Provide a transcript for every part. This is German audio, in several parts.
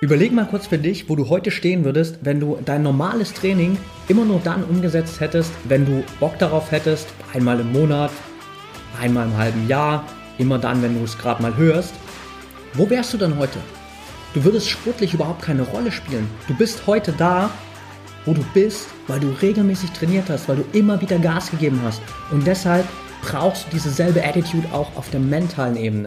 Überleg mal kurz für dich, wo du heute stehen würdest, wenn du dein normales Training immer nur dann umgesetzt hättest, wenn du Bock darauf hättest, einmal im Monat, einmal im halben Jahr, immer dann, wenn du es gerade mal hörst. Wo wärst du dann heute? Du würdest sportlich überhaupt keine Rolle spielen. Du bist heute da, wo du bist, weil du regelmäßig trainiert hast, weil du immer wieder Gas gegeben hast. Und deshalb brauchst du diese selbe Attitude auch auf der mentalen Ebene.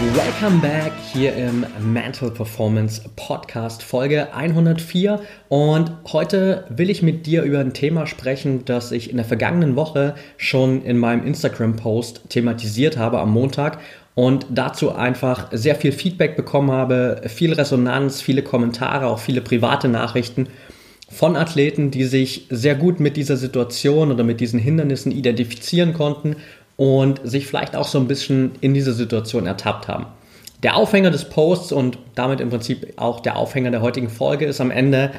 Welcome back hier im Mental Performance Podcast Folge 104 und heute will ich mit dir über ein Thema sprechen, das ich in der vergangenen Woche schon in meinem Instagram Post thematisiert habe am Montag und dazu einfach sehr viel Feedback bekommen habe, viel Resonanz, viele Kommentare, auch viele private Nachrichten von Athleten, die sich sehr gut mit dieser Situation oder mit diesen Hindernissen identifizieren konnten und sich vielleicht auch so ein bisschen in diese Situation ertappt haben. Der Aufhänger des Posts und damit im Prinzip auch der Aufhänger der heutigen Folge ist am Ende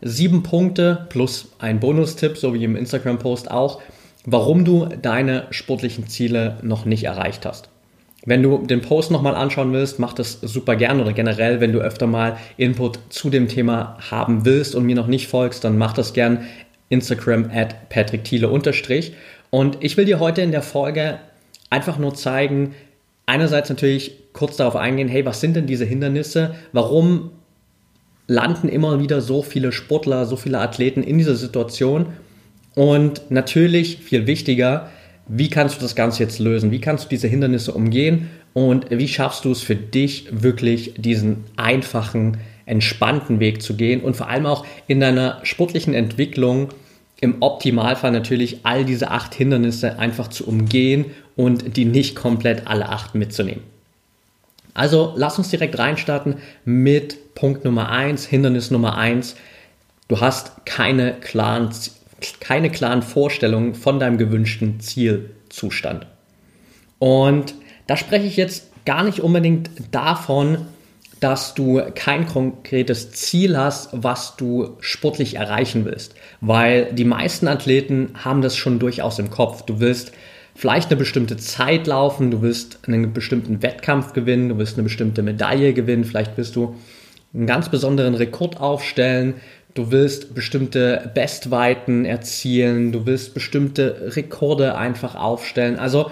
sieben Punkte plus ein Bonustipp, so wie im Instagram-Post auch, warum du deine sportlichen Ziele noch nicht erreicht hast. Wenn du den Post nochmal anschauen willst, mach das super gern oder generell, wenn du öfter mal Input zu dem Thema haben willst und mir noch nicht folgst, dann mach das gern Instagram at Patrick Thiele unterstrich. Und ich will dir heute in der Folge einfach nur zeigen, einerseits natürlich kurz darauf eingehen, hey, was sind denn diese Hindernisse? Warum landen immer wieder so viele Sportler, so viele Athleten in dieser Situation? Und natürlich, viel wichtiger, wie kannst du das Ganze jetzt lösen? Wie kannst du diese Hindernisse umgehen? Und wie schaffst du es für dich wirklich diesen einfachen, entspannten Weg zu gehen und vor allem auch in deiner sportlichen Entwicklung im Optimalfall natürlich all diese acht Hindernisse einfach zu umgehen und die nicht komplett alle acht mitzunehmen. Also lass uns direkt reinstarten mit Punkt Nummer eins, Hindernis Nummer eins. Du hast keine klaren, keine klaren Vorstellungen von deinem gewünschten Zielzustand. Und da spreche ich jetzt gar nicht unbedingt davon, dass du kein konkretes Ziel hast, was du sportlich erreichen willst. Weil die meisten Athleten haben das schon durchaus im Kopf. Du willst vielleicht eine bestimmte Zeit laufen, du willst einen bestimmten Wettkampf gewinnen, du willst eine bestimmte Medaille gewinnen, vielleicht willst du einen ganz besonderen Rekord aufstellen, du willst bestimmte Bestweiten erzielen, du willst bestimmte Rekorde einfach aufstellen. Also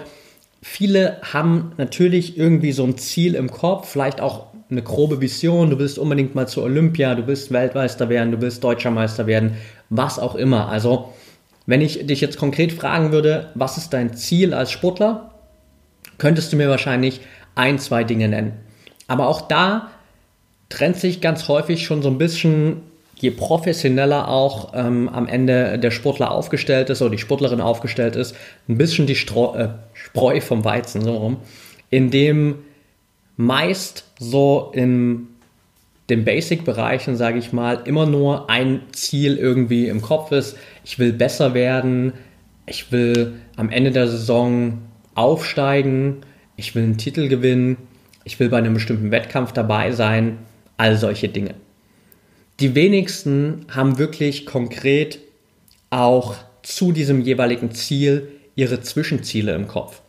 viele haben natürlich irgendwie so ein Ziel im Kopf, vielleicht auch eine grobe Vision, du willst unbedingt mal zur Olympia, du willst Weltmeister werden, du willst Deutscher Meister werden, was auch immer. Also, wenn ich dich jetzt konkret fragen würde, was ist dein Ziel als Sportler, könntest du mir wahrscheinlich ein, zwei Dinge nennen. Aber auch da trennt sich ganz häufig schon so ein bisschen, je professioneller auch ähm, am Ende der Sportler aufgestellt ist oder die Sportlerin aufgestellt ist, ein bisschen die Stro äh, Spreu vom Weizen so rum, indem meist so in den Basic-Bereichen, sage ich mal, immer nur ein Ziel irgendwie im Kopf ist. Ich will besser werden, ich will am Ende der Saison aufsteigen, ich will einen Titel gewinnen, ich will bei einem bestimmten Wettkampf dabei sein, all solche Dinge. Die wenigsten haben wirklich konkret auch zu diesem jeweiligen Ziel ihre Zwischenziele im Kopf.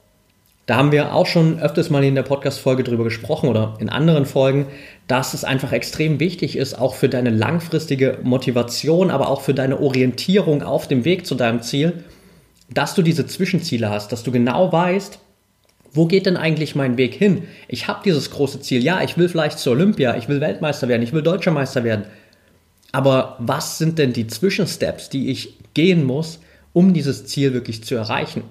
Da haben wir auch schon öfters mal in der Podcast-Folge drüber gesprochen oder in anderen Folgen, dass es einfach extrem wichtig ist, auch für deine langfristige Motivation, aber auch für deine Orientierung auf dem Weg zu deinem Ziel, dass du diese Zwischenziele hast, dass du genau weißt, wo geht denn eigentlich mein Weg hin? Ich habe dieses große Ziel. Ja, ich will vielleicht zur Olympia, ich will Weltmeister werden, ich will Deutscher Meister werden. Aber was sind denn die Zwischensteps, die ich gehen muss, um dieses Ziel wirklich zu erreichen?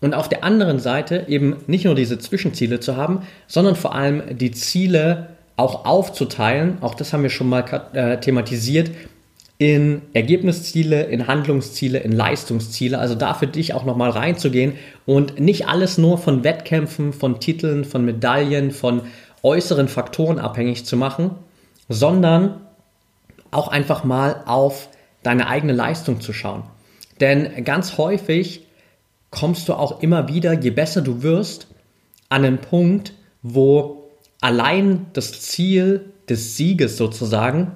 Und auf der anderen Seite eben nicht nur diese Zwischenziele zu haben, sondern vor allem die Ziele auch aufzuteilen. Auch das haben wir schon mal äh, thematisiert in Ergebnisziele, in Handlungsziele, in Leistungsziele. Also da für dich auch nochmal reinzugehen und nicht alles nur von Wettkämpfen, von Titeln, von Medaillen, von äußeren Faktoren abhängig zu machen, sondern auch einfach mal auf deine eigene Leistung zu schauen. Denn ganz häufig kommst du auch immer wieder, je besser du wirst, an einen Punkt, wo allein das Ziel des Sieges sozusagen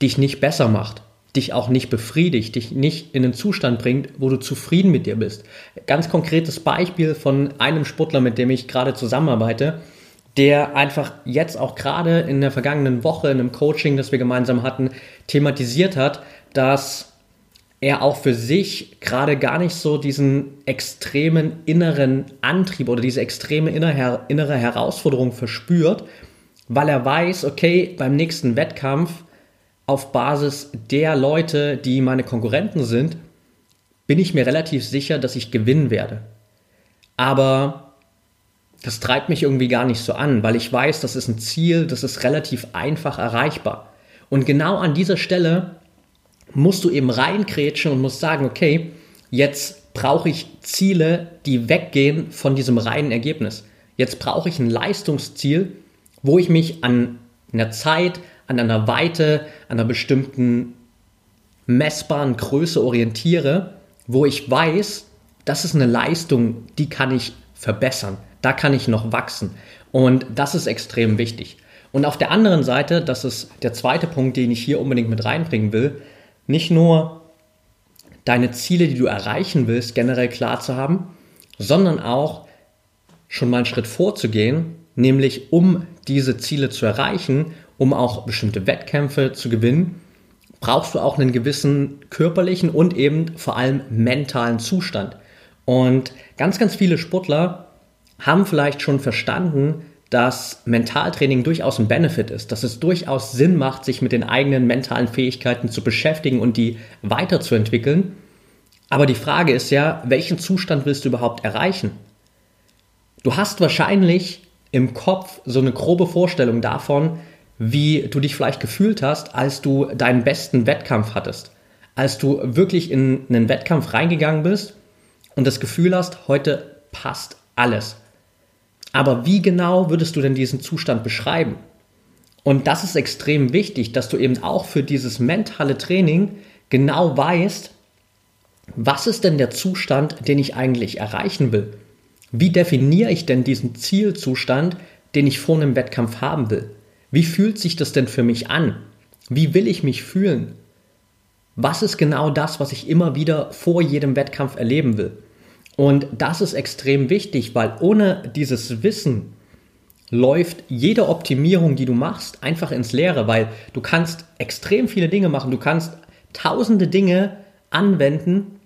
dich nicht besser macht, dich auch nicht befriedigt, dich nicht in den Zustand bringt, wo du zufrieden mit dir bist. Ganz konkretes Beispiel von einem Sportler, mit dem ich gerade zusammenarbeite, der einfach jetzt auch gerade in der vergangenen Woche in einem Coaching, das wir gemeinsam hatten, thematisiert hat, dass er auch für sich gerade gar nicht so diesen extremen inneren Antrieb oder diese extreme innere Herausforderung verspürt, weil er weiß, okay, beim nächsten Wettkampf auf Basis der Leute, die meine Konkurrenten sind, bin ich mir relativ sicher, dass ich gewinnen werde. Aber das treibt mich irgendwie gar nicht so an, weil ich weiß, das ist ein Ziel, das ist relativ einfach erreichbar. Und genau an dieser Stelle musst du eben reinkrätschen und musst sagen, okay, jetzt brauche ich Ziele, die weggehen von diesem reinen Ergebnis. Jetzt brauche ich ein Leistungsziel, wo ich mich an einer Zeit, an einer Weite, an einer bestimmten messbaren Größe orientiere, wo ich weiß, das ist eine Leistung, die kann ich verbessern, da kann ich noch wachsen. Und das ist extrem wichtig. Und auf der anderen Seite, das ist der zweite Punkt, den ich hier unbedingt mit reinbringen will, nicht nur deine Ziele, die du erreichen willst, generell klar zu haben, sondern auch schon mal einen Schritt vorzugehen, nämlich um diese Ziele zu erreichen, um auch bestimmte Wettkämpfe zu gewinnen, brauchst du auch einen gewissen körperlichen und eben vor allem mentalen Zustand. Und ganz, ganz viele Sportler haben vielleicht schon verstanden, dass Mentaltraining durchaus ein Benefit ist, dass es durchaus Sinn macht, sich mit den eigenen mentalen Fähigkeiten zu beschäftigen und die weiterzuentwickeln. Aber die Frage ist ja, welchen Zustand willst du überhaupt erreichen? Du hast wahrscheinlich im Kopf so eine grobe Vorstellung davon, wie du dich vielleicht gefühlt hast, als du deinen besten Wettkampf hattest. Als du wirklich in einen Wettkampf reingegangen bist und das Gefühl hast, heute passt alles. Aber wie genau würdest du denn diesen Zustand beschreiben? Und das ist extrem wichtig, dass du eben auch für dieses mentale Training genau weißt, was ist denn der Zustand, den ich eigentlich erreichen will? Wie definiere ich denn diesen Zielzustand, den ich vor einem Wettkampf haben will? Wie fühlt sich das denn für mich an? Wie will ich mich fühlen? Was ist genau das, was ich immer wieder vor jedem Wettkampf erleben will? Und das ist extrem wichtig, weil ohne dieses Wissen läuft jede Optimierung, die du machst, einfach ins Leere, weil du kannst extrem viele Dinge machen, du kannst tausende Dinge anwenden,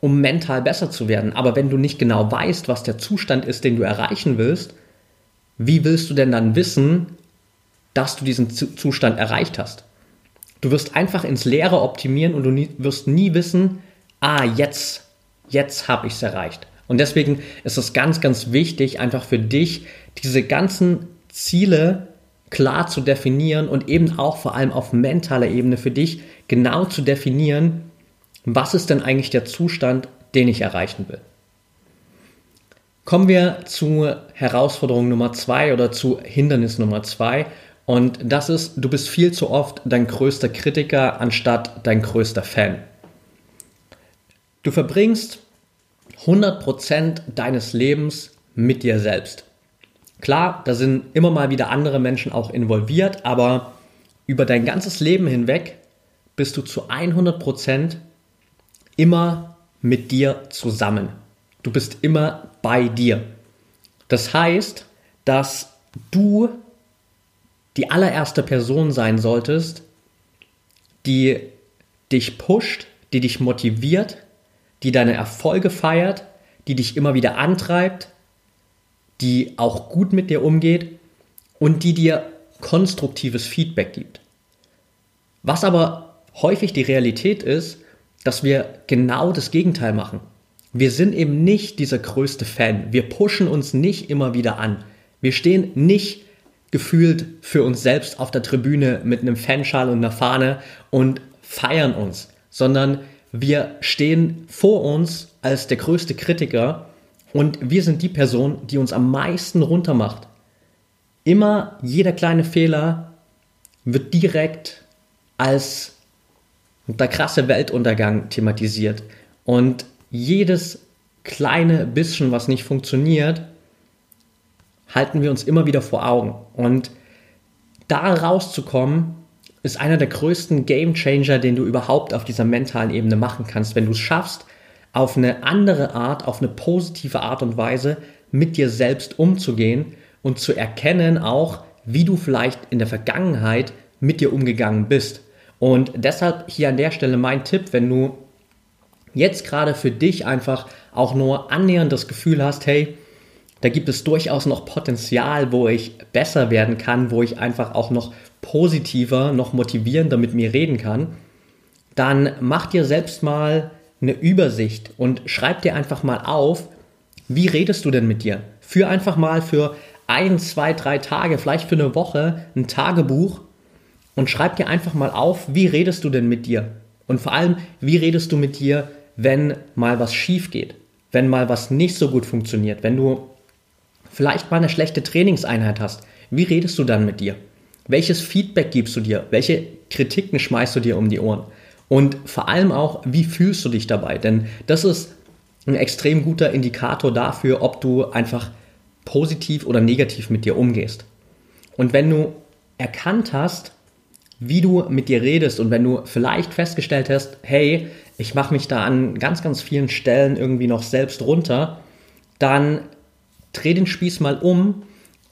um mental besser zu werden. Aber wenn du nicht genau weißt, was der Zustand ist, den du erreichen willst, wie willst du denn dann wissen, dass du diesen Zustand erreicht hast? Du wirst einfach ins Leere optimieren und du wirst nie wissen, ah, jetzt jetzt habe ich es erreicht. Und deswegen ist es ganz, ganz wichtig, einfach für dich diese ganzen Ziele klar zu definieren und eben auch vor allem auf mentaler Ebene für dich genau zu definieren, was ist denn eigentlich der Zustand, den ich erreichen will. Kommen wir zu Herausforderung Nummer zwei oder zu Hindernis Nummer zwei. Und das ist, du bist viel zu oft dein größter Kritiker anstatt dein größter Fan. Du verbringst 100% deines Lebens mit dir selbst. Klar, da sind immer mal wieder andere Menschen auch involviert, aber über dein ganzes Leben hinweg bist du zu 100% immer mit dir zusammen. Du bist immer bei dir. Das heißt, dass du die allererste Person sein solltest, die dich pusht, die dich motiviert, die deine Erfolge feiert, die dich immer wieder antreibt, die auch gut mit dir umgeht und die dir konstruktives Feedback gibt. Was aber häufig die Realität ist, dass wir genau das Gegenteil machen. Wir sind eben nicht dieser größte Fan. Wir pushen uns nicht immer wieder an. Wir stehen nicht gefühlt für uns selbst auf der Tribüne mit einem Fanschal und einer Fahne und feiern uns, sondern wir stehen vor uns als der größte Kritiker und wir sind die Person, die uns am meisten runtermacht. Immer jeder kleine Fehler wird direkt als der krasse Weltuntergang thematisiert. Und jedes kleine bisschen, was nicht funktioniert, halten wir uns immer wieder vor Augen. Und da rauszukommen, ist einer der größten Game Changer, den du überhaupt auf dieser mentalen Ebene machen kannst, wenn du es schaffst, auf eine andere Art, auf eine positive Art und Weise mit dir selbst umzugehen und zu erkennen auch, wie du vielleicht in der Vergangenheit mit dir umgegangen bist. Und deshalb hier an der Stelle mein Tipp, wenn du jetzt gerade für dich einfach auch nur annähernd das Gefühl hast, hey, da gibt es durchaus noch Potenzial, wo ich besser werden kann, wo ich einfach auch noch positiver, noch motivierender mit mir reden kann, dann mach dir selbst mal eine Übersicht und schreib dir einfach mal auf, wie redest du denn mit dir? Für einfach mal für ein, zwei, drei Tage, vielleicht für eine Woche ein Tagebuch und schreib dir einfach mal auf, wie redest du denn mit dir? Und vor allem, wie redest du mit dir, wenn mal was schief geht, wenn mal was nicht so gut funktioniert, wenn du vielleicht mal eine schlechte Trainingseinheit hast. Wie redest du dann mit dir? Welches Feedback gibst du dir? Welche Kritiken schmeißt du dir um die Ohren? Und vor allem auch, wie fühlst du dich dabei? Denn das ist ein extrem guter Indikator dafür, ob du einfach positiv oder negativ mit dir umgehst. Und wenn du erkannt hast, wie du mit dir redest und wenn du vielleicht festgestellt hast, hey, ich mache mich da an ganz, ganz vielen Stellen irgendwie noch selbst runter, dann dreh den Spieß mal um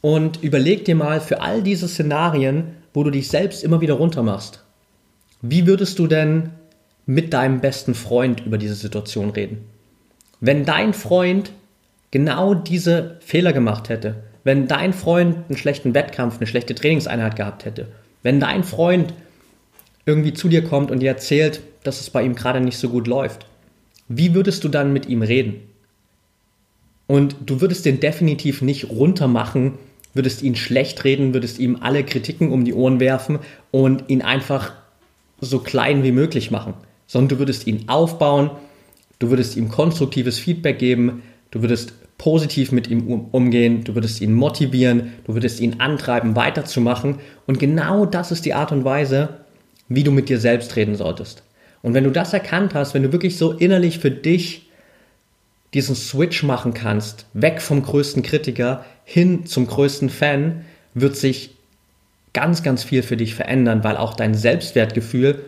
und überleg dir mal für all diese Szenarien, wo du dich selbst immer wieder runter machst. Wie würdest du denn mit deinem besten Freund über diese Situation reden? Wenn dein Freund genau diese Fehler gemacht hätte, wenn dein Freund einen schlechten Wettkampf, eine schlechte Trainingseinheit gehabt hätte, wenn dein Freund irgendwie zu dir kommt und dir erzählt, dass es bei ihm gerade nicht so gut läuft, wie würdest du dann mit ihm reden? Und du würdest den definitiv nicht runtermachen, würdest ihn schlecht reden, würdest ihm alle Kritiken um die Ohren werfen und ihn einfach so klein wie möglich machen, sondern du würdest ihn aufbauen, du würdest ihm konstruktives Feedback geben, du würdest positiv mit ihm umgehen, du würdest ihn motivieren, du würdest ihn antreiben, weiterzumachen. Und genau das ist die Art und Weise, wie du mit dir selbst reden solltest. Und wenn du das erkannt hast, wenn du wirklich so innerlich für dich diesen Switch machen kannst, weg vom größten Kritiker hin zum größten Fan, wird sich ganz, ganz viel für dich verändern, weil auch dein Selbstwertgefühl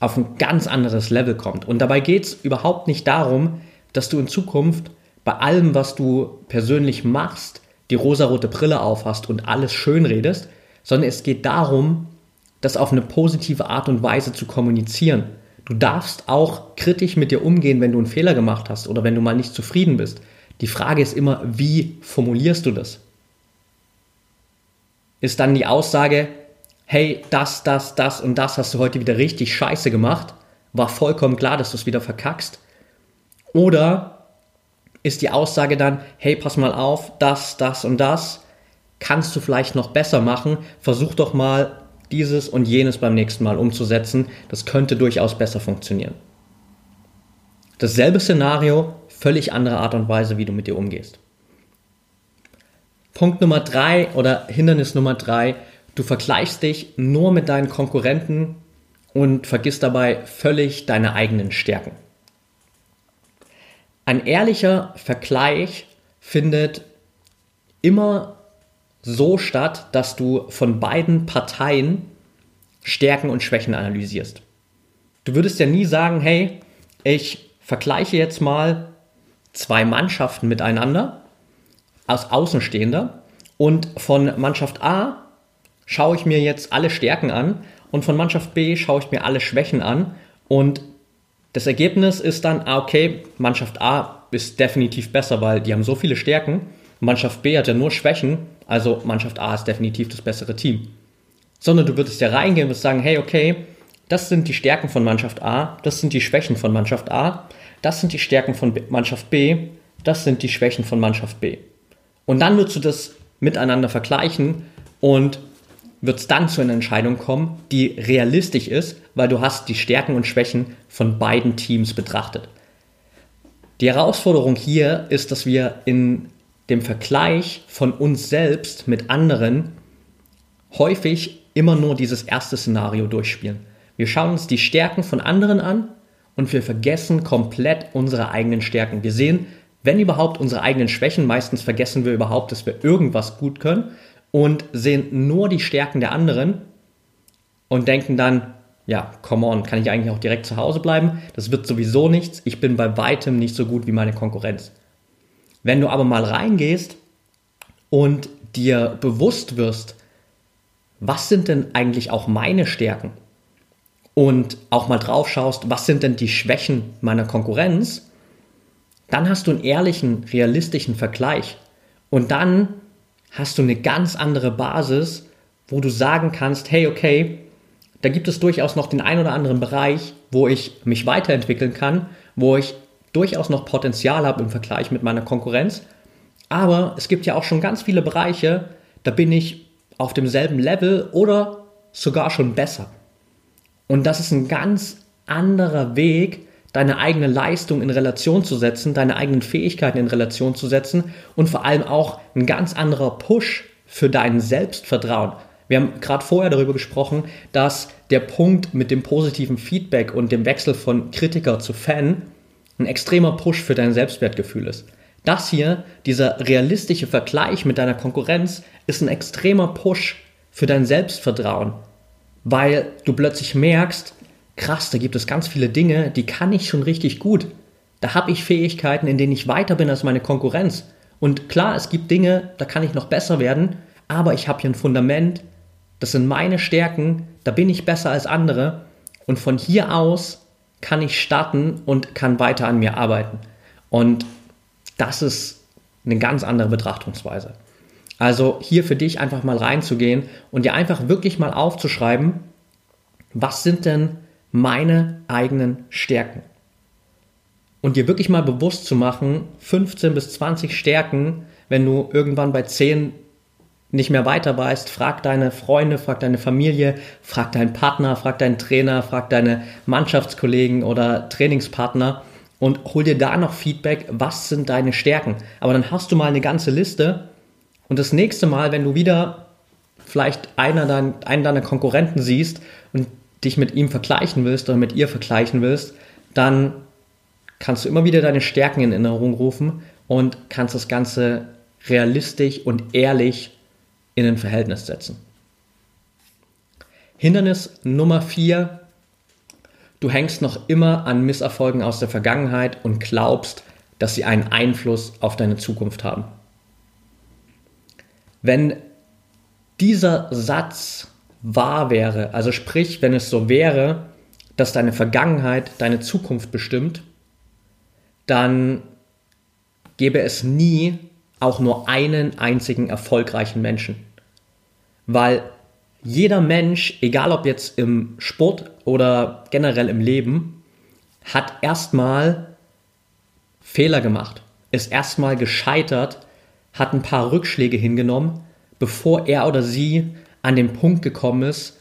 auf ein ganz anderes Level kommt. Und dabei geht es überhaupt nicht darum, dass du in Zukunft bei allem, was du persönlich machst, die rosarote Brille aufhast und alles schön redest, sondern es geht darum, das auf eine positive Art und Weise zu kommunizieren. Du darfst auch kritisch mit dir umgehen, wenn du einen Fehler gemacht hast oder wenn du mal nicht zufrieden bist. Die Frage ist immer, wie formulierst du das? Ist dann die Aussage, hey, das, das, das und das hast du heute wieder richtig scheiße gemacht, war vollkommen klar, dass du es wieder verkackst? Oder ist die Aussage dann, hey, pass mal auf, das, das und das kannst du vielleicht noch besser machen, versuch doch mal dieses und jenes beim nächsten Mal umzusetzen. Das könnte durchaus besser funktionieren. Dasselbe Szenario, völlig andere Art und Weise, wie du mit dir umgehst. Punkt Nummer drei oder Hindernis Nummer drei, du vergleichst dich nur mit deinen Konkurrenten und vergisst dabei völlig deine eigenen Stärken. Ein ehrlicher Vergleich findet immer so statt, dass du von beiden Parteien Stärken und Schwächen analysierst. Du würdest ja nie sagen, hey, ich vergleiche jetzt mal zwei Mannschaften miteinander als Außenstehender und von Mannschaft A schaue ich mir jetzt alle Stärken an und von Mannschaft B schaue ich mir alle Schwächen an und das Ergebnis ist dann, ah, okay, Mannschaft A ist definitiv besser, weil die haben so viele Stärken. Mannschaft B hat ja nur Schwächen, also Mannschaft A ist definitiv das bessere Team. Sondern du würdest ja reingehen und sagen, hey, okay, das sind die Stärken von Mannschaft A, das sind die Schwächen von Mannschaft A, das sind die Stärken von Mannschaft B, das sind die Schwächen von Mannschaft B. Und dann würdest du das miteinander vergleichen und wird es dann zu einer Entscheidung kommen, die realistisch ist, weil du hast die Stärken und Schwächen von beiden Teams betrachtet. Die Herausforderung hier ist, dass wir in dem Vergleich von uns selbst mit anderen häufig immer nur dieses erste Szenario durchspielen. Wir schauen uns die Stärken von anderen an und wir vergessen komplett unsere eigenen Stärken. Wir sehen, wenn überhaupt, unsere eigenen Schwächen. Meistens vergessen wir überhaupt, dass wir irgendwas gut können und sehen nur die Stärken der anderen und denken dann, ja, come on, kann ich eigentlich auch direkt zu Hause bleiben? Das wird sowieso nichts. Ich bin bei weitem nicht so gut wie meine Konkurrenz. Wenn du aber mal reingehst und dir bewusst wirst, was sind denn eigentlich auch meine Stärken? Und auch mal drauf schaust, was sind denn die Schwächen meiner Konkurrenz? Dann hast du einen ehrlichen, realistischen Vergleich. Und dann hast du eine ganz andere Basis, wo du sagen kannst, hey, okay, da gibt es durchaus noch den ein oder anderen Bereich, wo ich mich weiterentwickeln kann, wo ich durchaus noch Potenzial habe im Vergleich mit meiner Konkurrenz. Aber es gibt ja auch schon ganz viele Bereiche, da bin ich auf demselben Level oder sogar schon besser. Und das ist ein ganz anderer Weg, deine eigene Leistung in Relation zu setzen, deine eigenen Fähigkeiten in Relation zu setzen und vor allem auch ein ganz anderer Push für dein Selbstvertrauen. Wir haben gerade vorher darüber gesprochen, dass der Punkt mit dem positiven Feedback und dem Wechsel von Kritiker zu Fan ein extremer Push für dein Selbstwertgefühl ist. Das hier, dieser realistische Vergleich mit deiner Konkurrenz, ist ein extremer Push für dein Selbstvertrauen, weil du plötzlich merkst, krass, da gibt es ganz viele Dinge, die kann ich schon richtig gut. Da habe ich Fähigkeiten, in denen ich weiter bin als meine Konkurrenz. Und klar, es gibt Dinge, da kann ich noch besser werden, aber ich habe hier ein Fundament, das sind meine Stärken, da bin ich besser als andere und von hier aus kann ich starten und kann weiter an mir arbeiten. Und das ist eine ganz andere Betrachtungsweise. Also hier für dich einfach mal reinzugehen und dir einfach wirklich mal aufzuschreiben, was sind denn meine eigenen Stärken? Und dir wirklich mal bewusst zu machen, 15 bis 20 Stärken, wenn du irgendwann bei 10 nicht mehr weiter weißt, frag deine Freunde, frag deine Familie, frag deinen Partner, frag deinen Trainer, frag deine Mannschaftskollegen oder Trainingspartner und hol dir da noch Feedback, was sind deine Stärken. Aber dann hast du mal eine ganze Liste und das nächste Mal, wenn du wieder vielleicht einer dein, einen deiner Konkurrenten siehst und dich mit ihm vergleichen willst oder mit ihr vergleichen willst, dann kannst du immer wieder deine Stärken in Erinnerung rufen und kannst das Ganze realistisch und ehrlich in ein Verhältnis setzen. Hindernis Nummer 4. Du hängst noch immer an Misserfolgen aus der Vergangenheit und glaubst, dass sie einen Einfluss auf deine Zukunft haben. Wenn dieser Satz wahr wäre, also sprich, wenn es so wäre, dass deine Vergangenheit deine Zukunft bestimmt, dann gäbe es nie auch nur einen einzigen erfolgreichen Menschen. Weil jeder Mensch, egal ob jetzt im Sport oder generell im Leben, hat erstmal Fehler gemacht, ist erstmal gescheitert, hat ein paar Rückschläge hingenommen, bevor er oder sie an den Punkt gekommen ist,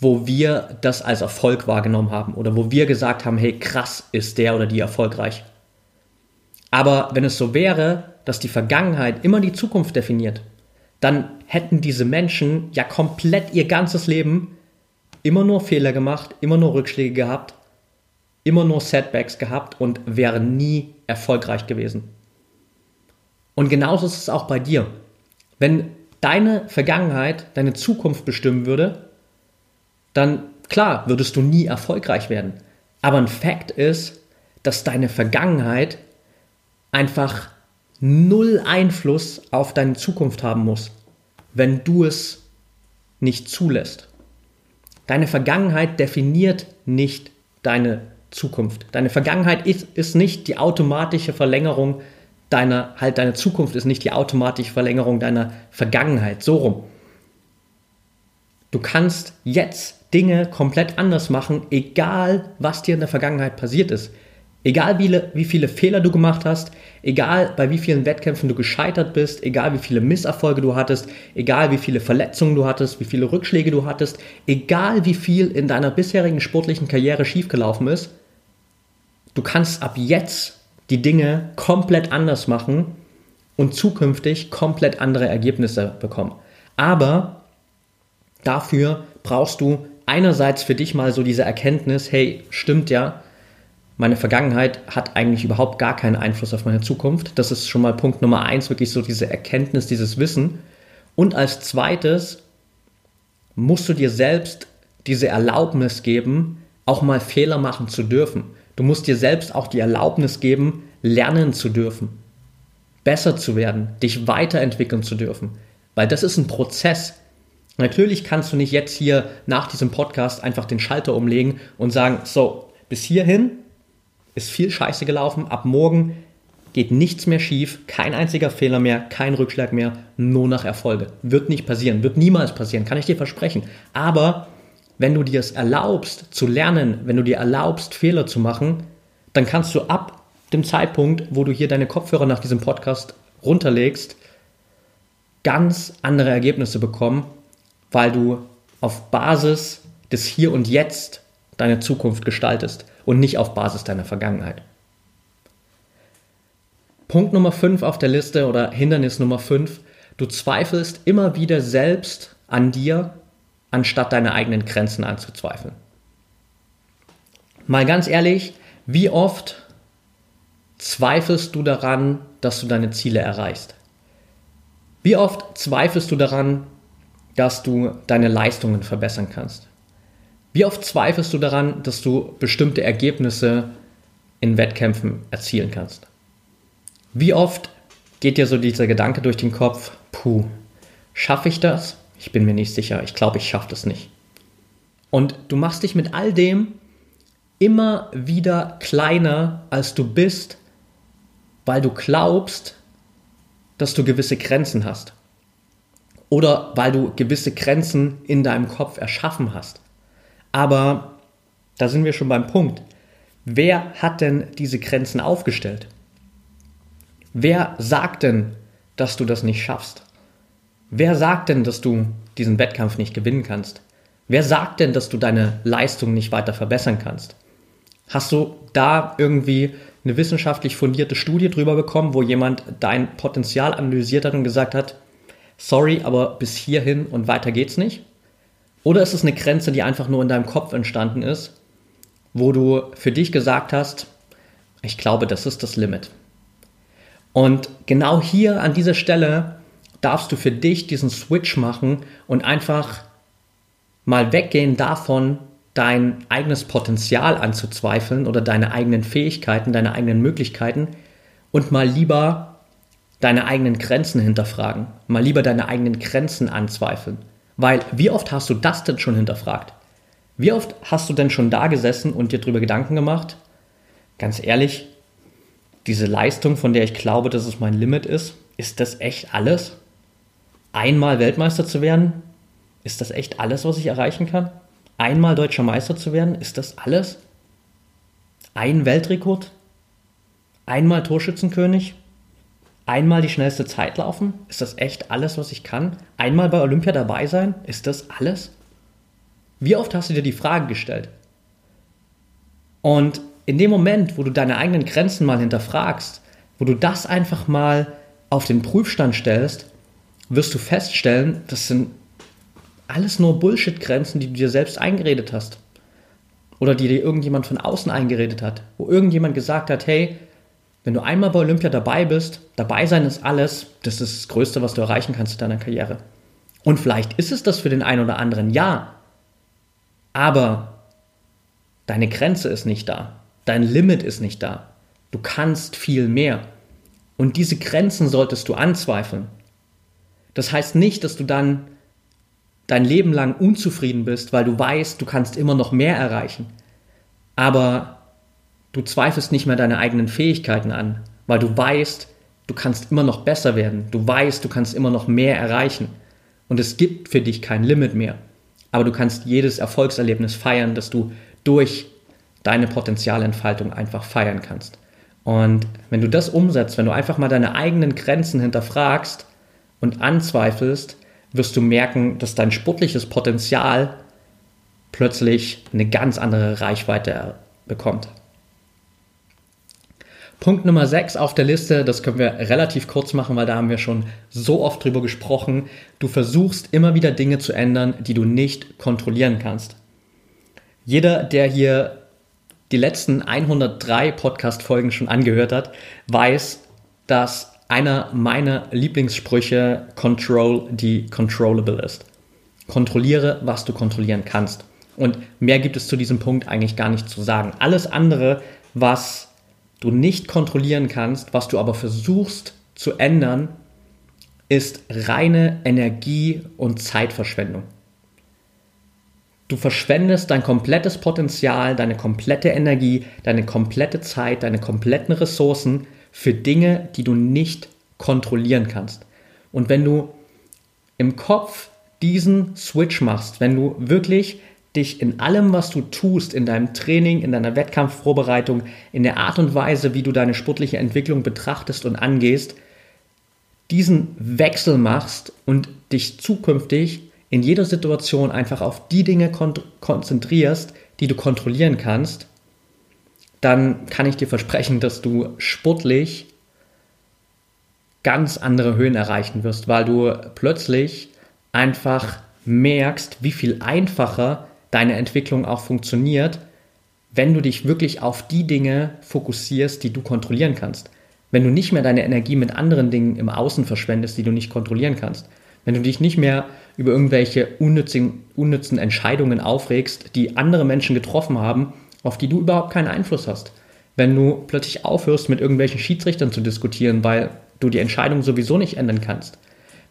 wo wir das als Erfolg wahrgenommen haben oder wo wir gesagt haben, hey, krass ist der oder die erfolgreich. Aber wenn es so wäre, dass die Vergangenheit immer die Zukunft definiert, dann hätten diese Menschen ja komplett ihr ganzes Leben immer nur Fehler gemacht, immer nur Rückschläge gehabt, immer nur Setbacks gehabt und wären nie erfolgreich gewesen. Und genauso ist es auch bei dir. Wenn deine Vergangenheit deine Zukunft bestimmen würde, dann klar würdest du nie erfolgreich werden. Aber ein Fakt ist, dass deine Vergangenheit einfach null Einfluss auf deine Zukunft haben muss, wenn du es nicht zulässt. Deine Vergangenheit definiert nicht deine Zukunft. Deine Vergangenheit ist, ist nicht die automatische Verlängerung deiner, halt deine Zukunft ist nicht die automatische Verlängerung deiner Vergangenheit. So rum. Du kannst jetzt Dinge komplett anders machen, egal was dir in der Vergangenheit passiert ist. Egal wie, wie viele Fehler du gemacht hast, egal bei wie vielen Wettkämpfen du gescheitert bist, egal wie viele Misserfolge du hattest, egal wie viele Verletzungen du hattest, wie viele Rückschläge du hattest, egal wie viel in deiner bisherigen sportlichen Karriere schiefgelaufen ist, du kannst ab jetzt die Dinge komplett anders machen und zukünftig komplett andere Ergebnisse bekommen. Aber dafür brauchst du einerseits für dich mal so diese Erkenntnis, hey, stimmt ja, meine Vergangenheit hat eigentlich überhaupt gar keinen Einfluss auf meine Zukunft. Das ist schon mal Punkt Nummer eins, wirklich so diese Erkenntnis, dieses Wissen. Und als zweites musst du dir selbst diese Erlaubnis geben, auch mal Fehler machen zu dürfen. Du musst dir selbst auch die Erlaubnis geben, lernen zu dürfen, besser zu werden, dich weiterentwickeln zu dürfen. Weil das ist ein Prozess. Natürlich kannst du nicht jetzt hier nach diesem Podcast einfach den Schalter umlegen und sagen, so, bis hierhin ist viel Scheiße gelaufen. Ab morgen geht nichts mehr schief, kein einziger Fehler mehr, kein Rückschlag mehr, nur nach Erfolge. Wird nicht passieren, wird niemals passieren, kann ich dir versprechen. Aber wenn du dir es erlaubst zu lernen, wenn du dir erlaubst Fehler zu machen, dann kannst du ab dem Zeitpunkt, wo du hier deine Kopfhörer nach diesem Podcast runterlegst, ganz andere Ergebnisse bekommen, weil du auf Basis des Hier und Jetzt deine Zukunft gestaltest und nicht auf Basis deiner Vergangenheit. Punkt Nummer 5 auf der Liste oder Hindernis Nummer 5, du zweifelst immer wieder selbst an dir, anstatt deine eigenen Grenzen anzuzweifeln. Mal ganz ehrlich, wie oft zweifelst du daran, dass du deine Ziele erreichst? Wie oft zweifelst du daran, dass du deine Leistungen verbessern kannst? Wie oft zweifelst du daran, dass du bestimmte Ergebnisse in Wettkämpfen erzielen kannst? Wie oft geht dir so dieser Gedanke durch den Kopf, puh, schaffe ich das? Ich bin mir nicht sicher, ich glaube, ich schaffe das nicht. Und du machst dich mit all dem immer wieder kleiner, als du bist, weil du glaubst, dass du gewisse Grenzen hast. Oder weil du gewisse Grenzen in deinem Kopf erschaffen hast. Aber da sind wir schon beim Punkt. Wer hat denn diese Grenzen aufgestellt? Wer sagt denn, dass du das nicht schaffst? Wer sagt denn, dass du diesen Wettkampf nicht gewinnen kannst? Wer sagt denn, dass du deine Leistung nicht weiter verbessern kannst? Hast du da irgendwie eine wissenschaftlich fundierte Studie drüber bekommen, wo jemand dein Potenzial analysiert hat und gesagt hat, sorry, aber bis hierhin und weiter geht's nicht? Oder ist es eine Grenze, die einfach nur in deinem Kopf entstanden ist, wo du für dich gesagt hast, ich glaube, das ist das Limit. Und genau hier an dieser Stelle darfst du für dich diesen Switch machen und einfach mal weggehen davon, dein eigenes Potenzial anzuzweifeln oder deine eigenen Fähigkeiten, deine eigenen Möglichkeiten und mal lieber deine eigenen Grenzen hinterfragen, mal lieber deine eigenen Grenzen anzweifeln. Weil wie oft hast du das denn schon hinterfragt? Wie oft hast du denn schon da gesessen und dir darüber Gedanken gemacht? Ganz ehrlich, diese Leistung, von der ich glaube, dass es mein Limit ist, ist das echt alles? Einmal Weltmeister zu werden, ist das echt alles, was ich erreichen kann? Einmal deutscher Meister zu werden, ist das alles? Ein Weltrekord? Einmal Torschützenkönig? Einmal die schnellste Zeit laufen? Ist das echt alles, was ich kann? Einmal bei Olympia dabei sein? Ist das alles? Wie oft hast du dir die Frage gestellt? Und in dem Moment, wo du deine eigenen Grenzen mal hinterfragst, wo du das einfach mal auf den Prüfstand stellst, wirst du feststellen, das sind alles nur Bullshit-Grenzen, die du dir selbst eingeredet hast. Oder die dir irgendjemand von außen eingeredet hat. Wo irgendjemand gesagt hat, hey, wenn du einmal bei Olympia dabei bist, dabei sein ist alles, das ist das Größte, was du erreichen kannst in deiner Karriere. Und vielleicht ist es das für den einen oder anderen, ja. Aber deine Grenze ist nicht da. Dein Limit ist nicht da. Du kannst viel mehr. Und diese Grenzen solltest du anzweifeln. Das heißt nicht, dass du dann dein Leben lang unzufrieden bist, weil du weißt, du kannst immer noch mehr erreichen. Aber Du zweifelst nicht mehr deine eigenen Fähigkeiten an, weil du weißt, du kannst immer noch besser werden. Du weißt, du kannst immer noch mehr erreichen. Und es gibt für dich kein Limit mehr. Aber du kannst jedes Erfolgserlebnis feiern, das du durch deine Potenzialentfaltung einfach feiern kannst. Und wenn du das umsetzt, wenn du einfach mal deine eigenen Grenzen hinterfragst und anzweifelst, wirst du merken, dass dein sportliches Potenzial plötzlich eine ganz andere Reichweite bekommt. Punkt Nummer 6 auf der Liste, das können wir relativ kurz machen, weil da haben wir schon so oft drüber gesprochen. Du versuchst immer wieder Dinge zu ändern, die du nicht kontrollieren kannst. Jeder, der hier die letzten 103 Podcast-Folgen schon angehört hat, weiß, dass einer meiner Lieblingssprüche Control the Controllable ist. Kontrolliere, was du kontrollieren kannst. Und mehr gibt es zu diesem Punkt eigentlich gar nicht zu sagen. Alles andere, was du nicht kontrollieren kannst, was du aber versuchst zu ändern, ist reine Energie- und Zeitverschwendung. Du verschwendest dein komplettes Potenzial, deine komplette Energie, deine komplette Zeit, deine kompletten Ressourcen für Dinge, die du nicht kontrollieren kannst. Und wenn du im Kopf diesen Switch machst, wenn du wirklich dich in allem, was du tust, in deinem Training, in deiner Wettkampfvorbereitung, in der Art und Weise, wie du deine sportliche Entwicklung betrachtest und angehst, diesen Wechsel machst und dich zukünftig in jeder Situation einfach auf die Dinge kon konzentrierst, die du kontrollieren kannst, dann kann ich dir versprechen, dass du sportlich ganz andere Höhen erreichen wirst, weil du plötzlich einfach merkst, wie viel einfacher deine Entwicklung auch funktioniert, wenn du dich wirklich auf die Dinge fokussierst, die du kontrollieren kannst. Wenn du nicht mehr deine Energie mit anderen Dingen im Außen verschwendest, die du nicht kontrollieren kannst. Wenn du dich nicht mehr über irgendwelche unnützen, unnützen Entscheidungen aufregst, die andere Menschen getroffen haben, auf die du überhaupt keinen Einfluss hast. Wenn du plötzlich aufhörst, mit irgendwelchen Schiedsrichtern zu diskutieren, weil du die Entscheidung sowieso nicht ändern kannst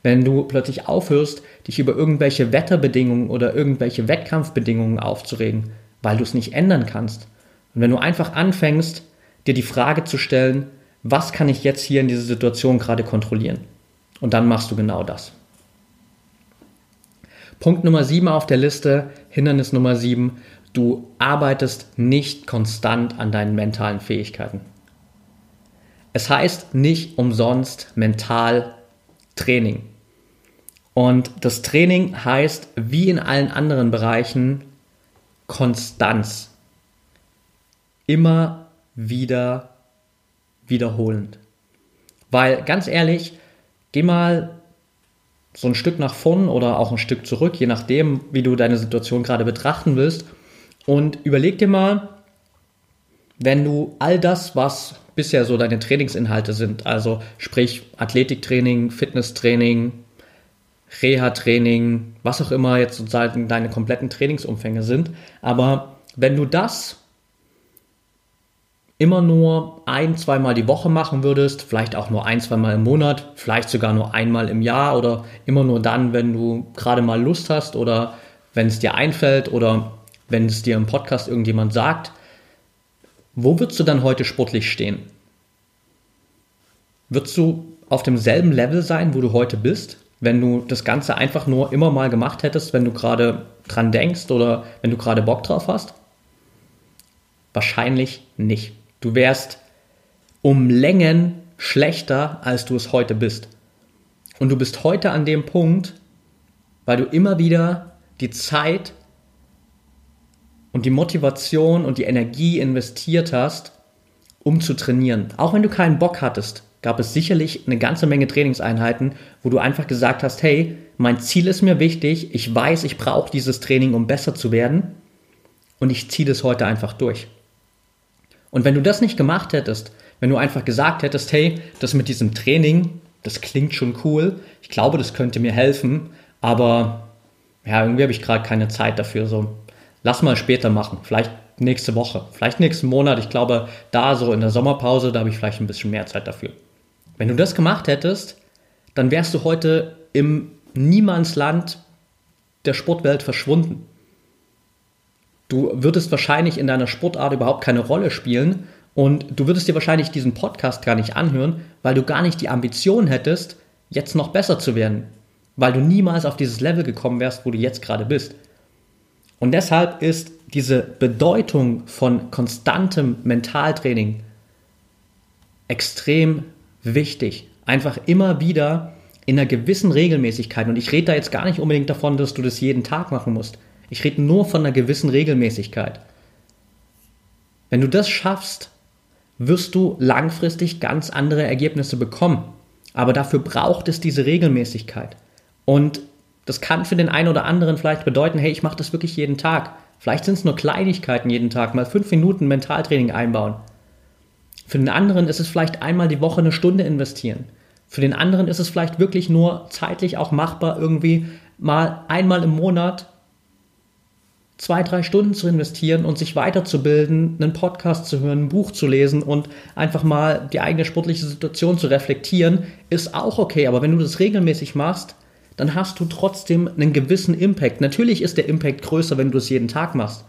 wenn du plötzlich aufhörst, dich über irgendwelche Wetterbedingungen oder irgendwelche Wettkampfbedingungen aufzuregen, weil du es nicht ändern kannst. Und wenn du einfach anfängst, dir die Frage zu stellen, was kann ich jetzt hier in dieser Situation gerade kontrollieren? Und dann machst du genau das. Punkt Nummer 7 auf der Liste, Hindernis Nummer 7, du arbeitest nicht konstant an deinen mentalen Fähigkeiten. Es heißt nicht umsonst mental Training. Und das Training heißt, wie in allen anderen Bereichen, Konstanz. Immer wieder wiederholend. Weil ganz ehrlich, geh mal so ein Stück nach vorn oder auch ein Stück zurück, je nachdem, wie du deine Situation gerade betrachten willst. Und überleg dir mal, wenn du all das, was bisher so deine Trainingsinhalte sind. Also sprich Athletiktraining, Fitnesstraining, Reha-Training, was auch immer jetzt sozusagen deine kompletten Trainingsumfänge sind. Aber wenn du das immer nur ein, zweimal die Woche machen würdest, vielleicht auch nur ein, zweimal im Monat, vielleicht sogar nur einmal im Jahr oder immer nur dann, wenn du gerade mal Lust hast oder wenn es dir einfällt oder wenn es dir im Podcast irgendjemand sagt, wo würdest du dann heute sportlich stehen? Würdest du auf demselben Level sein, wo du heute bist, wenn du das Ganze einfach nur immer mal gemacht hättest, wenn du gerade dran denkst oder wenn du gerade Bock drauf hast? Wahrscheinlich nicht. Du wärst um Längen schlechter, als du es heute bist. Und du bist heute an dem Punkt, weil du immer wieder die Zeit und die Motivation und die Energie investiert hast, um zu trainieren. Auch wenn du keinen Bock hattest, gab es sicherlich eine ganze Menge Trainingseinheiten, wo du einfach gesagt hast, hey, mein Ziel ist mir wichtig, ich weiß, ich brauche dieses Training, um besser zu werden und ich ziehe das heute einfach durch. Und wenn du das nicht gemacht hättest, wenn du einfach gesagt hättest, hey, das mit diesem Training, das klingt schon cool, ich glaube, das könnte mir helfen, aber ja, irgendwie habe ich gerade keine Zeit dafür, so lass mal später machen. Vielleicht nächste Woche, vielleicht nächsten Monat. Ich glaube, da so in der Sommerpause, da habe ich vielleicht ein bisschen mehr Zeit dafür. Wenn du das gemacht hättest, dann wärst du heute im Niemandsland der Sportwelt verschwunden. Du würdest wahrscheinlich in deiner Sportart überhaupt keine Rolle spielen und du würdest dir wahrscheinlich diesen Podcast gar nicht anhören, weil du gar nicht die Ambition hättest, jetzt noch besser zu werden, weil du niemals auf dieses Level gekommen wärst, wo du jetzt gerade bist. Und deshalb ist diese Bedeutung von konstantem Mentaltraining extrem wichtig. Einfach immer wieder in einer gewissen Regelmäßigkeit. Und ich rede da jetzt gar nicht unbedingt davon, dass du das jeden Tag machen musst. Ich rede nur von einer gewissen Regelmäßigkeit. Wenn du das schaffst, wirst du langfristig ganz andere Ergebnisse bekommen. Aber dafür braucht es diese Regelmäßigkeit. Und das kann für den einen oder anderen vielleicht bedeuten, hey, ich mache das wirklich jeden Tag. Vielleicht sind es nur Kleinigkeiten jeden Tag, mal fünf Minuten Mentaltraining einbauen. Für den anderen ist es vielleicht einmal die Woche eine Stunde investieren. Für den anderen ist es vielleicht wirklich nur zeitlich auch machbar, irgendwie mal einmal im Monat zwei, drei Stunden zu investieren und sich weiterzubilden, einen Podcast zu hören, ein Buch zu lesen und einfach mal die eigene sportliche Situation zu reflektieren, ist auch okay. Aber wenn du das regelmäßig machst, dann hast du trotzdem einen gewissen Impact. Natürlich ist der Impact größer, wenn du es jeden Tag machst.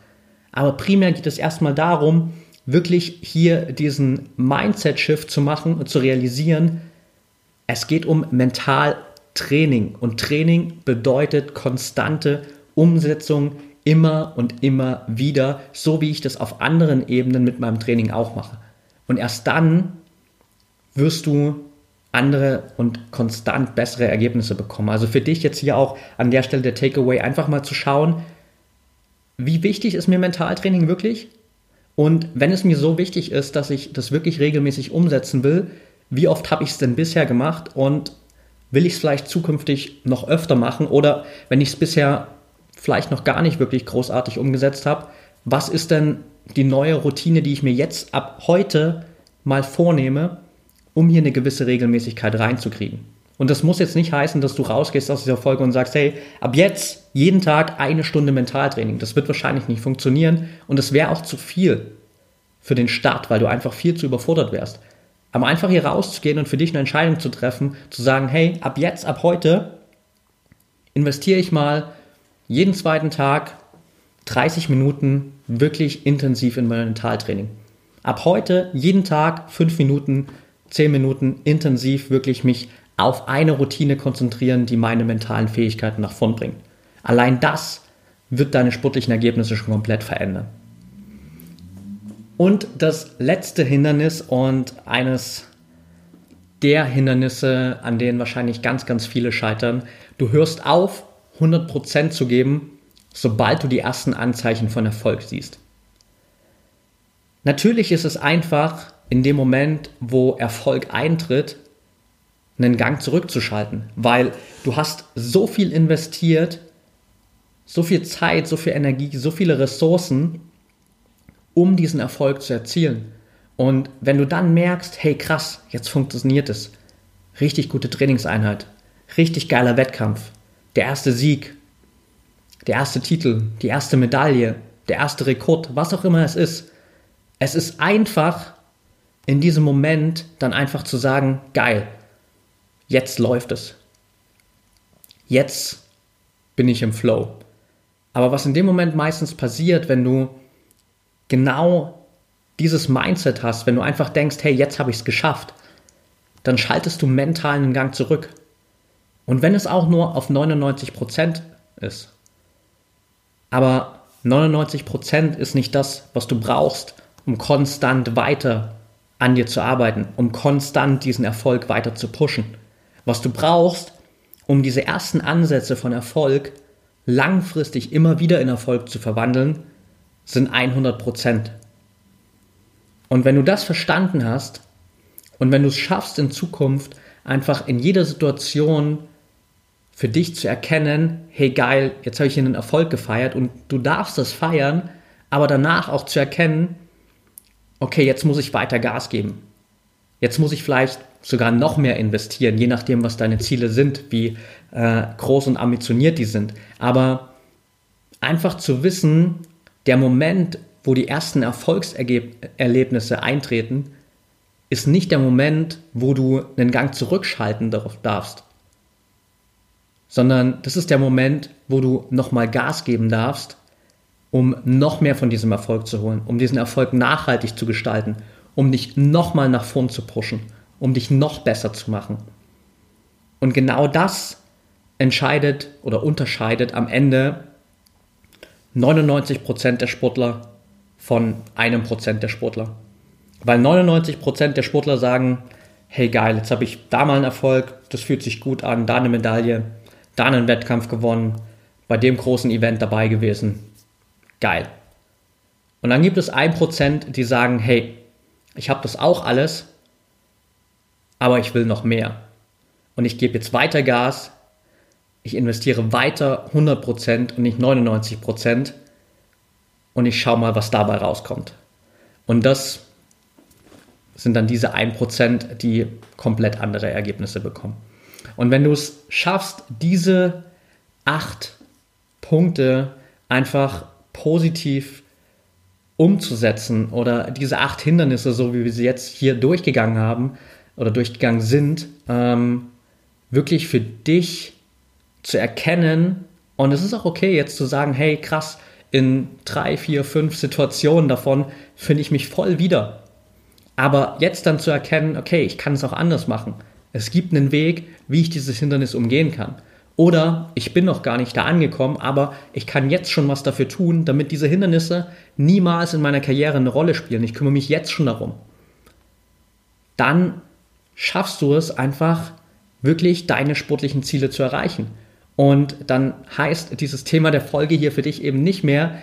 Aber primär geht es erstmal darum, wirklich hier diesen Mindset-Shift zu machen und zu realisieren, es geht um Mentaltraining. Und Training bedeutet konstante Umsetzung immer und immer wieder, so wie ich das auf anderen Ebenen mit meinem Training auch mache. Und erst dann wirst du andere und konstant bessere Ergebnisse bekommen. Also für dich jetzt hier auch an der Stelle der Takeaway, einfach mal zu schauen, wie wichtig ist mir Mentaltraining wirklich? Und wenn es mir so wichtig ist, dass ich das wirklich regelmäßig umsetzen will, wie oft habe ich es denn bisher gemacht und will ich es vielleicht zukünftig noch öfter machen? Oder wenn ich es bisher vielleicht noch gar nicht wirklich großartig umgesetzt habe, was ist denn die neue Routine, die ich mir jetzt ab heute mal vornehme, um hier eine gewisse Regelmäßigkeit reinzukriegen. Und das muss jetzt nicht heißen, dass du rausgehst aus dieser Folge und sagst, hey, ab jetzt jeden Tag eine Stunde Mentaltraining. Das wird wahrscheinlich nicht funktionieren und es wäre auch zu viel für den Start, weil du einfach viel zu überfordert wärst. Aber einfach hier rauszugehen und für dich eine Entscheidung zu treffen, zu sagen, hey, ab jetzt, ab heute investiere ich mal jeden zweiten Tag 30 Minuten wirklich intensiv in mein Mentaltraining. Ab heute jeden Tag 5 Minuten 10 Minuten intensiv wirklich mich auf eine Routine konzentrieren, die meine mentalen Fähigkeiten nach vorn bringt. Allein das wird deine sportlichen Ergebnisse schon komplett verändern. Und das letzte Hindernis und eines der Hindernisse, an denen wahrscheinlich ganz, ganz viele scheitern, du hörst auf, 100% zu geben, sobald du die ersten Anzeichen von Erfolg siehst. Natürlich ist es einfach, in dem Moment, wo Erfolg eintritt, einen Gang zurückzuschalten, weil du hast so viel investiert, so viel Zeit, so viel Energie, so viele Ressourcen, um diesen Erfolg zu erzielen. Und wenn du dann merkst, hey krass, jetzt funktioniert es, richtig gute Trainingseinheit, richtig geiler Wettkampf, der erste Sieg, der erste Titel, die erste Medaille, der erste Rekord, was auch immer es ist. Es ist einfach in diesem Moment dann einfach zu sagen, geil, jetzt läuft es. Jetzt bin ich im Flow. Aber was in dem Moment meistens passiert, wenn du genau dieses Mindset hast, wenn du einfach denkst, hey, jetzt habe ich es geschafft, dann schaltest du mental einen Gang zurück. Und wenn es auch nur auf 99% ist. Aber 99% ist nicht das, was du brauchst, um konstant weiter an dir zu arbeiten, um konstant diesen Erfolg weiter zu pushen. Was du brauchst, um diese ersten Ansätze von Erfolg langfristig immer wieder in Erfolg zu verwandeln, sind 100 Prozent. Und wenn du das verstanden hast und wenn du es schaffst in Zukunft einfach in jeder Situation für dich zu erkennen, hey geil, jetzt habe ich hier einen Erfolg gefeiert und du darfst das feiern, aber danach auch zu erkennen, okay, jetzt muss ich weiter Gas geben. Jetzt muss ich vielleicht sogar noch mehr investieren, je nachdem, was deine Ziele sind, wie äh, groß und ambitioniert die sind. Aber einfach zu wissen, der Moment, wo die ersten Erfolgserlebnisse eintreten, ist nicht der Moment, wo du einen Gang zurückschalten darfst, sondern das ist der Moment, wo du nochmal Gas geben darfst um noch mehr von diesem Erfolg zu holen, um diesen Erfolg nachhaltig zu gestalten, um dich nochmal nach vorn zu pushen, um dich noch besser zu machen. Und genau das entscheidet oder unterscheidet am Ende 99% der Sportler von einem Prozent der Sportler. Weil 99% der Sportler sagen, hey geil, jetzt habe ich da mal einen Erfolg, das fühlt sich gut an, da eine Medaille, da einen Wettkampf gewonnen, bei dem großen Event dabei gewesen. Geil. Und dann gibt es 1%, die sagen, hey, ich habe das auch alles, aber ich will noch mehr. Und ich gebe jetzt weiter Gas, ich investiere weiter 100% und nicht 99% und ich schaue mal, was dabei rauskommt. Und das sind dann diese 1%, die komplett andere Ergebnisse bekommen. Und wenn du es schaffst, diese acht Punkte einfach positiv umzusetzen oder diese acht Hindernisse, so wie wir sie jetzt hier durchgegangen haben oder durchgegangen sind, ähm, wirklich für dich zu erkennen. Und es ist auch okay, jetzt zu sagen, hey, krass, in drei, vier, fünf Situationen davon finde ich mich voll wieder. Aber jetzt dann zu erkennen, okay, ich kann es auch anders machen. Es gibt einen Weg, wie ich dieses Hindernis umgehen kann. Oder ich bin noch gar nicht da angekommen, aber ich kann jetzt schon was dafür tun, damit diese Hindernisse niemals in meiner Karriere eine Rolle spielen. Ich kümmere mich jetzt schon darum. Dann schaffst du es einfach, wirklich deine sportlichen Ziele zu erreichen. Und dann heißt dieses Thema der Folge hier für dich eben nicht mehr,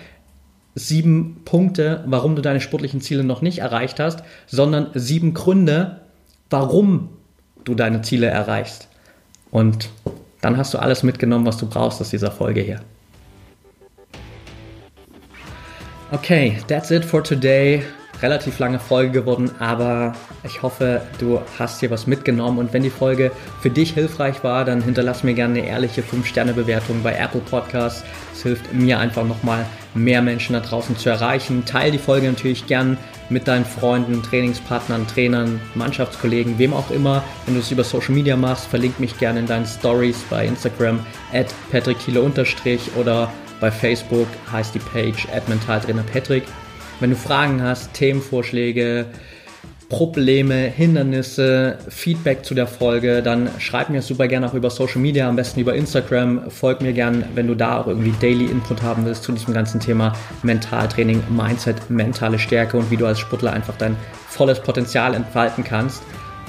sieben Punkte, warum du deine sportlichen Ziele noch nicht erreicht hast, sondern sieben Gründe, warum du deine Ziele erreichst. Und dann hast du alles mitgenommen, was du brauchst aus dieser Folge hier. Okay, that's it for today relativ lange Folge geworden, aber ich hoffe, du hast hier was mitgenommen und wenn die Folge für dich hilfreich war, dann hinterlass mir gerne eine ehrliche 5-Sterne-Bewertung bei Apple Podcasts. Es hilft mir einfach nochmal mehr Menschen da draußen zu erreichen. Teil die Folge natürlich gern mit deinen Freunden, Trainingspartnern, Trainern, Mannschaftskollegen, wem auch immer. Wenn du es über Social Media machst, verlink mich gerne in deinen Stories bei Instagram at patrickhiele- oder bei Facebook heißt die Page at mentaltrainer Patrick. Wenn du Fragen hast, Themenvorschläge, Probleme, Hindernisse, Feedback zu der Folge, dann schreib mir super gerne auch über Social Media, am besten über Instagram. Folg mir gerne, wenn du da auch irgendwie Daily Input haben willst zu diesem ganzen Thema Mentaltraining, Mindset, mentale Stärke und wie du als Sportler einfach dein volles Potenzial entfalten kannst.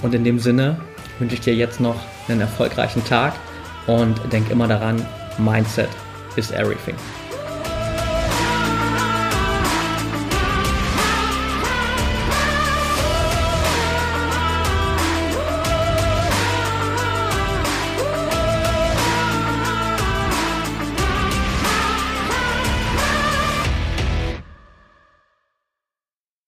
Und in dem Sinne wünsche ich dir jetzt noch einen erfolgreichen Tag und denk immer daran, Mindset is everything.